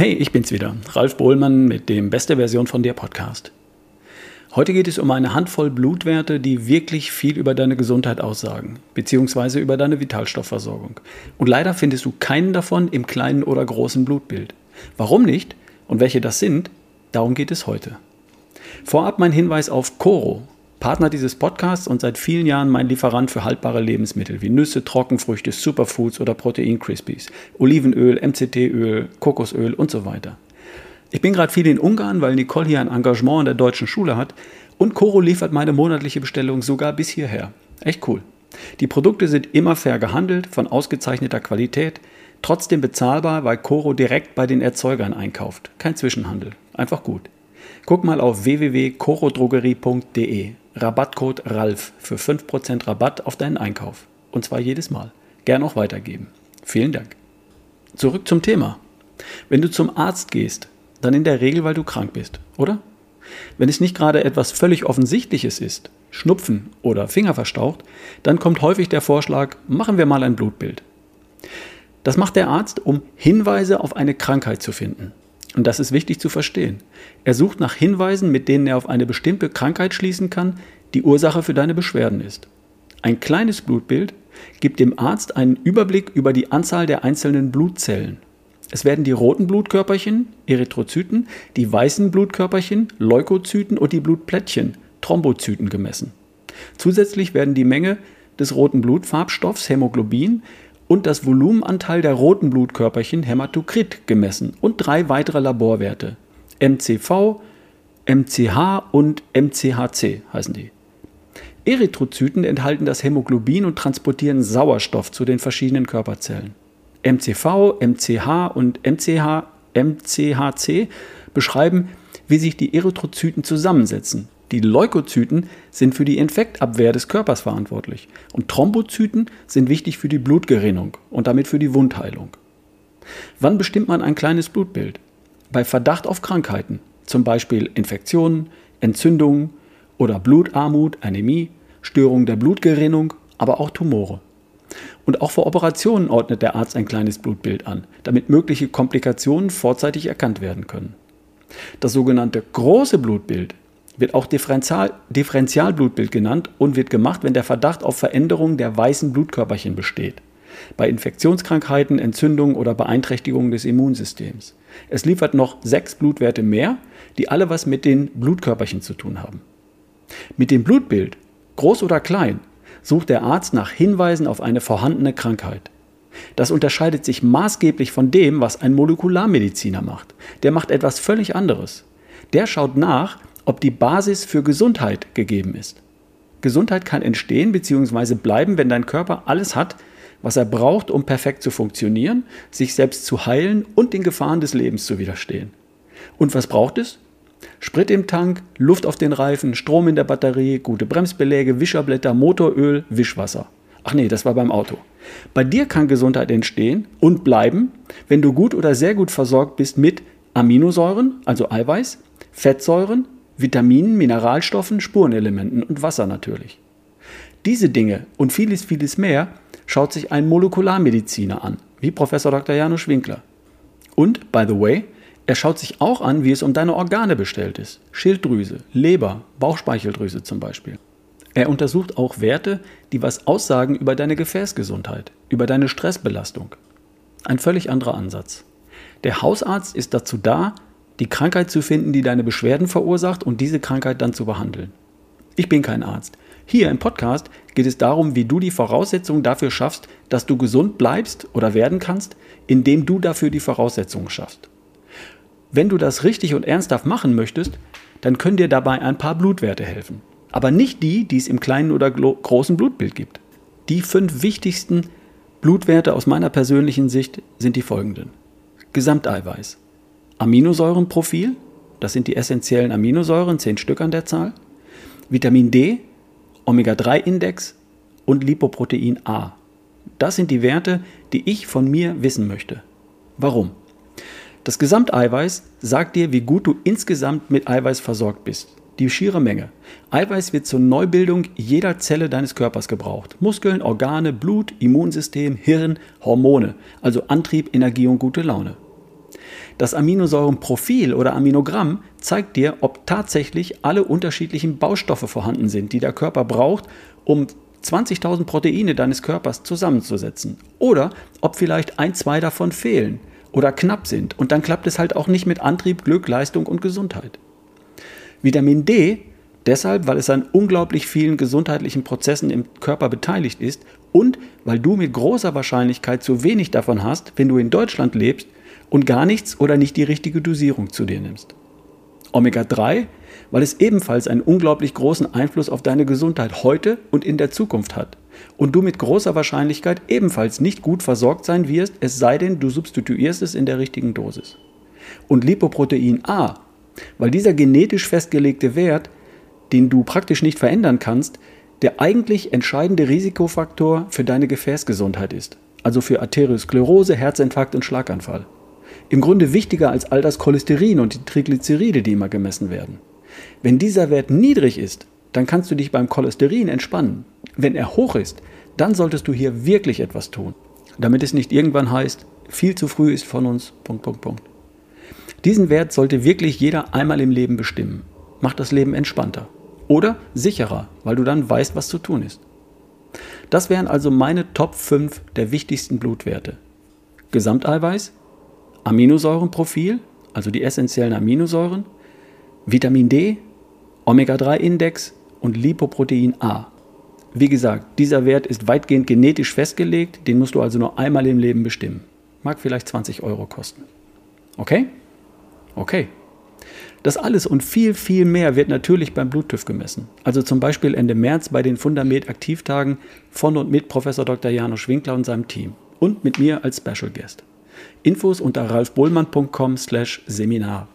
Hey, ich bin's wieder, Ralf Bohlmann mit dem Beste Version von dir Podcast. Heute geht es um eine Handvoll Blutwerte, die wirklich viel über deine Gesundheit aussagen, beziehungsweise über deine Vitalstoffversorgung. Und leider findest du keinen davon im kleinen oder großen Blutbild. Warum nicht und welche das sind, darum geht es heute. Vorab mein Hinweis auf Coro, Partner dieses Podcasts und seit vielen Jahren mein Lieferant für haltbare Lebensmittel wie Nüsse, Trockenfrüchte, Superfoods oder Protein-Crispies, Olivenöl, MCT-Öl, Kokosöl und so weiter. Ich bin gerade viel in Ungarn, weil Nicole hier ein Engagement in der deutschen Schule hat und Coro liefert meine monatliche Bestellung sogar bis hierher. Echt cool. Die Produkte sind immer fair gehandelt, von ausgezeichneter Qualität, trotzdem bezahlbar, weil Coro direkt bei den Erzeugern einkauft. Kein Zwischenhandel. Einfach gut. Guck mal auf www.corodrogerie.de. Rabattcode RALF für 5% Rabatt auf deinen Einkauf. Und zwar jedes Mal. Gern auch weitergeben. Vielen Dank. Zurück zum Thema. Wenn du zum Arzt gehst, dann in der Regel, weil du krank bist, oder? Wenn es nicht gerade etwas völlig Offensichtliches ist, Schnupfen oder Finger verstaucht, dann kommt häufig der Vorschlag, machen wir mal ein Blutbild. Das macht der Arzt, um Hinweise auf eine Krankheit zu finden. Und das ist wichtig zu verstehen. Er sucht nach Hinweisen, mit denen er auf eine bestimmte Krankheit schließen kann, die Ursache für deine Beschwerden ist. Ein kleines Blutbild gibt dem Arzt einen Überblick über die Anzahl der einzelnen Blutzellen es werden die roten Blutkörperchen, Erythrozyten, die weißen Blutkörperchen, Leukozyten und die Blutplättchen, Thrombozyten gemessen. Zusätzlich werden die Menge des roten Blutfarbstoffs Hämoglobin und das Volumenanteil der roten Blutkörperchen Hämatokrit gemessen und drei weitere Laborwerte MCV, MCH und MCHC heißen die. Erythrozyten enthalten das Hämoglobin und transportieren Sauerstoff zu den verschiedenen Körperzellen. MCV, MCH und MCH, MCHC beschreiben, wie sich die Erythrozyten zusammensetzen. Die Leukozyten sind für die Infektabwehr des Körpers verantwortlich und Thrombozyten sind wichtig für die Blutgerinnung und damit für die Wundheilung. Wann bestimmt man ein kleines Blutbild? Bei Verdacht auf Krankheiten, zum Beispiel Infektionen, Entzündungen oder Blutarmut, Anämie, Störung der Blutgerinnung, aber auch Tumore. Und auch vor Operationen ordnet der Arzt ein kleines Blutbild an, damit mögliche Komplikationen vorzeitig erkannt werden können. Das sogenannte große Blutbild wird auch Differential Differentialblutbild genannt und wird gemacht, wenn der Verdacht auf Veränderungen der weißen Blutkörperchen besteht. Bei Infektionskrankheiten, Entzündungen oder Beeinträchtigungen des Immunsystems. Es liefert noch sechs Blutwerte mehr, die alle was mit den Blutkörperchen zu tun haben. Mit dem Blutbild, groß oder klein, sucht der Arzt nach Hinweisen auf eine vorhandene Krankheit. Das unterscheidet sich maßgeblich von dem, was ein Molekularmediziner macht. Der macht etwas völlig anderes. Der schaut nach, ob die Basis für Gesundheit gegeben ist. Gesundheit kann entstehen bzw. bleiben, wenn dein Körper alles hat, was er braucht, um perfekt zu funktionieren, sich selbst zu heilen und den Gefahren des Lebens zu widerstehen. Und was braucht es? Sprit im Tank, Luft auf den Reifen, Strom in der Batterie, gute Bremsbeläge, Wischerblätter, Motoröl, Wischwasser. Ach nee, das war beim Auto. Bei dir kann Gesundheit entstehen und bleiben, wenn du gut oder sehr gut versorgt bist mit Aminosäuren, also Eiweiß, Fettsäuren, Vitaminen, Mineralstoffen, Spurenelementen und Wasser natürlich. Diese Dinge und vieles, vieles mehr schaut sich ein Molekularmediziner an, wie Professor Dr. Janusz Winkler. Und, by the way, er schaut sich auch an, wie es um deine Organe bestellt ist. Schilddrüse, Leber, Bauchspeicheldrüse zum Beispiel. Er untersucht auch Werte, die was aussagen über deine Gefäßgesundheit, über deine Stressbelastung. Ein völlig anderer Ansatz. Der Hausarzt ist dazu da, die Krankheit zu finden, die deine Beschwerden verursacht und diese Krankheit dann zu behandeln. Ich bin kein Arzt. Hier im Podcast geht es darum, wie du die Voraussetzungen dafür schaffst, dass du gesund bleibst oder werden kannst, indem du dafür die Voraussetzungen schaffst. Wenn du das richtig und ernsthaft machen möchtest, dann können dir dabei ein paar Blutwerte helfen. Aber nicht die, die es im kleinen oder großen Blutbild gibt. Die fünf wichtigsten Blutwerte aus meiner persönlichen Sicht sind die folgenden. Gesamteiweiß. Aminosäurenprofil, das sind die essentiellen Aminosäuren, zehn Stück an der Zahl. Vitamin D, Omega-3-Index und Lipoprotein A. Das sind die Werte, die ich von mir wissen möchte. Warum? Das Gesamteiweiß sagt dir, wie gut du insgesamt mit Eiweiß versorgt bist. Die schiere Menge. Eiweiß wird zur Neubildung jeder Zelle deines Körpers gebraucht. Muskeln, Organe, Blut, Immunsystem, Hirn, Hormone, also Antrieb, Energie und gute Laune. Das Aminosäurenprofil oder Aminogramm zeigt dir, ob tatsächlich alle unterschiedlichen Baustoffe vorhanden sind, die der Körper braucht, um 20.000 Proteine deines Körpers zusammenzusetzen. Oder ob vielleicht ein, zwei davon fehlen oder knapp sind. Und dann klappt es halt auch nicht mit Antrieb, Glück, Leistung und Gesundheit. Vitamin D deshalb, weil es an unglaublich vielen gesundheitlichen Prozessen im Körper beteiligt ist und weil du mit großer Wahrscheinlichkeit zu wenig davon hast, wenn du in Deutschland lebst und gar nichts oder nicht die richtige Dosierung zu dir nimmst. Omega-3, weil es ebenfalls einen unglaublich großen Einfluss auf deine Gesundheit heute und in der Zukunft hat und du mit großer Wahrscheinlichkeit ebenfalls nicht gut versorgt sein wirst, es sei denn, du substituierst es in der richtigen Dosis. Und Lipoprotein A, weil dieser genetisch festgelegte Wert, den du praktisch nicht verändern kannst, der eigentlich entscheidende Risikofaktor für deine Gefäßgesundheit ist, also für Arteriosklerose, Herzinfarkt und Schlaganfall. Im Grunde wichtiger als all das Cholesterin und die Triglyceride, die immer gemessen werden. Wenn dieser Wert niedrig ist, dann kannst du dich beim Cholesterin entspannen. Wenn er hoch ist, dann solltest du hier wirklich etwas tun, damit es nicht irgendwann heißt, viel zu früh ist von uns. Punkt, Punkt, Punkt. Diesen Wert sollte wirklich jeder einmal im Leben bestimmen. Macht das Leben entspannter oder sicherer, weil du dann weißt, was zu tun ist. Das wären also meine Top 5 der wichtigsten Blutwerte. Gesamteiweiß, Aminosäurenprofil, also die essentiellen Aminosäuren, Vitamin D, Omega-3-Index und Lipoprotein A. Wie gesagt, dieser Wert ist weitgehend genetisch festgelegt, den musst du also nur einmal im Leben bestimmen. Mag vielleicht 20 Euro kosten. Okay? Okay. Das alles und viel, viel mehr wird natürlich beim Bluttüv gemessen. Also zum Beispiel Ende März bei den Fundament-Aktivtagen von und mit Professor Dr. Janusz Winkler und seinem Team. Und mit mir als Special Guest. Infos unter ralfbohlmann.com/seminar.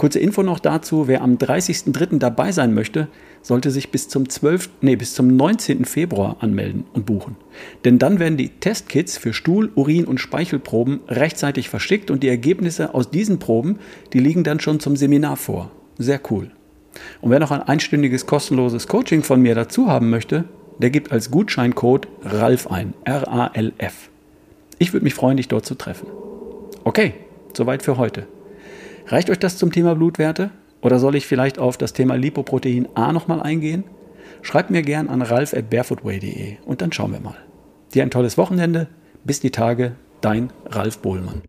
Kurze Info noch dazu, wer am 30.03. dabei sein möchte, sollte sich bis zum 12., nee, bis zum 19. Februar anmelden und buchen. Denn dann werden die Testkits für Stuhl-, Urin- und Speichelproben rechtzeitig verschickt und die Ergebnisse aus diesen Proben, die liegen dann schon zum Seminar vor. Sehr cool. Und wer noch ein einstündiges kostenloses Coaching von mir dazu haben möchte, der gibt als Gutscheincode RALF ein. R-A-L-F. Ich würde mich freuen, dich dort zu treffen. Okay, soweit für heute. Reicht euch das zum Thema Blutwerte? Oder soll ich vielleicht auf das Thema Lipoprotein A nochmal eingehen? Schreibt mir gern an ralf at barefootway.de und dann schauen wir mal. Dir ein tolles Wochenende. Bis die Tage. Dein Ralf Bohlmann.